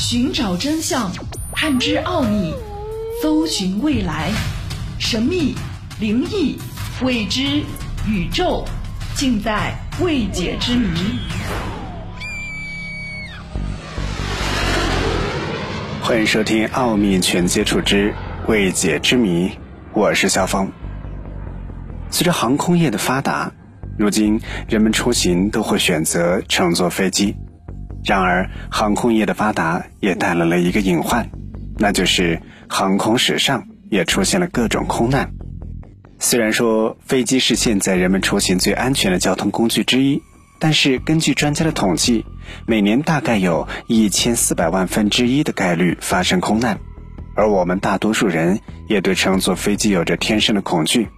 寻找真相，探知奥秘，搜寻未来，神秘、灵异、未知、宇宙，尽在未解之谜。欢迎收听《奥秘全接触之未解之谜》，我是肖峰。随着航空业的发达，如今人们出行都会选择乘坐飞机。然而，航空业的发达也带来了一个隐患，那就是航空史上也出现了各种空难。虽然说飞机是现在人们出行最安全的交通工具之一，但是根据专家的统计，每年大概有一千四百万分之一的概率发生空难，而我们大多数人也对乘坐飞机有着天生的恐惧。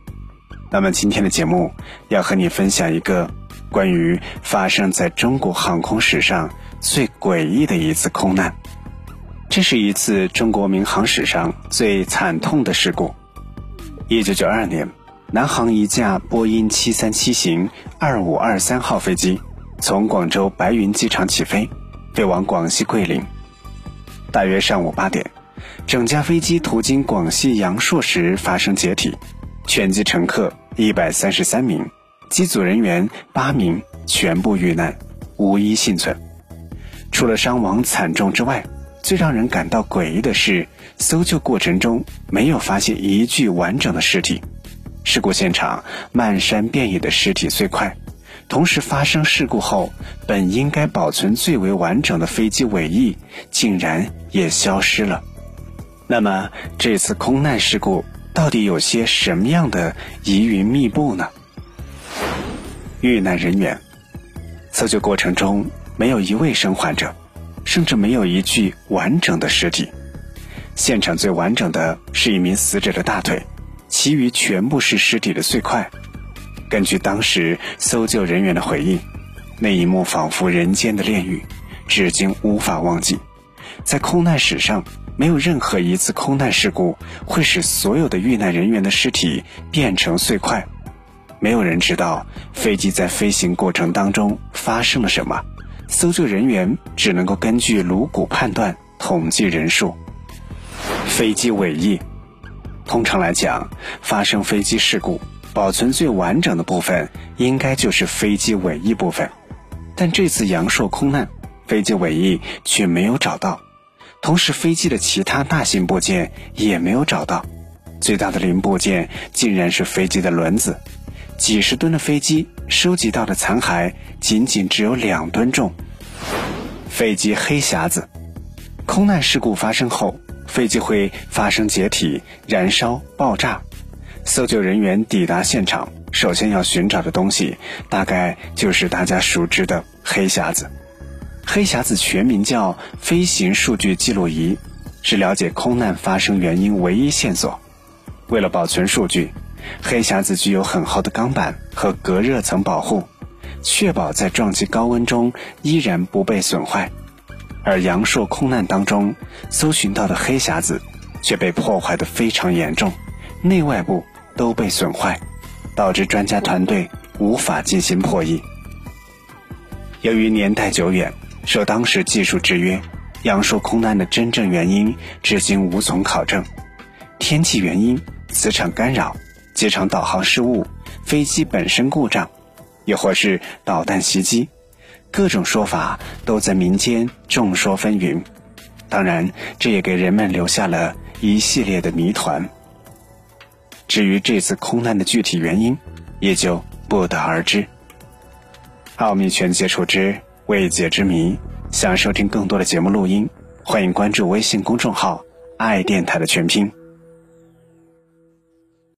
那么今天的节目要和你分享一个关于发生在中国航空史上。最诡异的一次空难，这是一次中国民航史上最惨痛的事故。一九九二年，南航一架波音七三七型二五二三号飞机从广州白云机场起飞，飞往广西桂林。大约上午八点，整架飞机途经广西阳朔时发生解体，全机乘客一百三十三名，机组人员八名全部遇难，无一幸存。除了伤亡惨重之外，最让人感到诡异的是，搜救过程中没有发现一具完整的尸体。事故现场漫山遍野的尸体碎块，同时发生事故后本应该保存最为完整的飞机尾翼竟然也消失了。那么这次空难事故到底有些什么样的疑云密布呢？遇难人员，搜救过程中。没有一位生还者，甚至没有一具完整的尸体。现场最完整的是一名死者的大腿，其余全部是尸体的碎块。根据当时搜救人员的回忆，那一幕仿佛人间的炼狱，至今无法忘记。在空难史上，没有任何一次空难事故会使所有的遇难人员的尸体变成碎块。没有人知道飞机在飞行过程当中发生了什么。搜救人员只能够根据颅骨判断统计人数。飞机尾翼，通常来讲，发生飞机事故保存最完整的部分应该就是飞机尾翼部分，但这次阳朔空难，飞机尾翼却没有找到，同时飞机的其他大型部件也没有找到，最大的零部件竟然是飞机的轮子。几十吨的飞机收集到的残骸仅仅只有两吨重。飞机黑匣子，空难事故发生后，飞机会发生解体、燃烧、爆炸。搜救人员抵达现场，首先要寻找的东西，大概就是大家熟知的黑匣子。黑匣子全名叫飞行数据记录仪，是了解空难发生原因唯一线索。为了保存数据。黑匣子具有很厚的钢板和隔热层保护，确保在撞击高温中依然不被损坏。而阳朔空难当中搜寻到的黑匣子却被破坏得非常严重，内外部都被损坏，导致专家团队无法进行破译。由于年代久远，受当时技术制约，阳朔空难的真正原因至今无从考证。天气原因、磁场干扰。机场导航失误、飞机本身故障，又或是导弹袭击，各种说法都在民间众说纷纭。当然，这也给人们留下了一系列的谜团。至于这次空难的具体原因，也就不得而知。奥秘全接触之未解之谜，想收听更多的节目录音，欢迎关注微信公众号“爱电台”的全拼。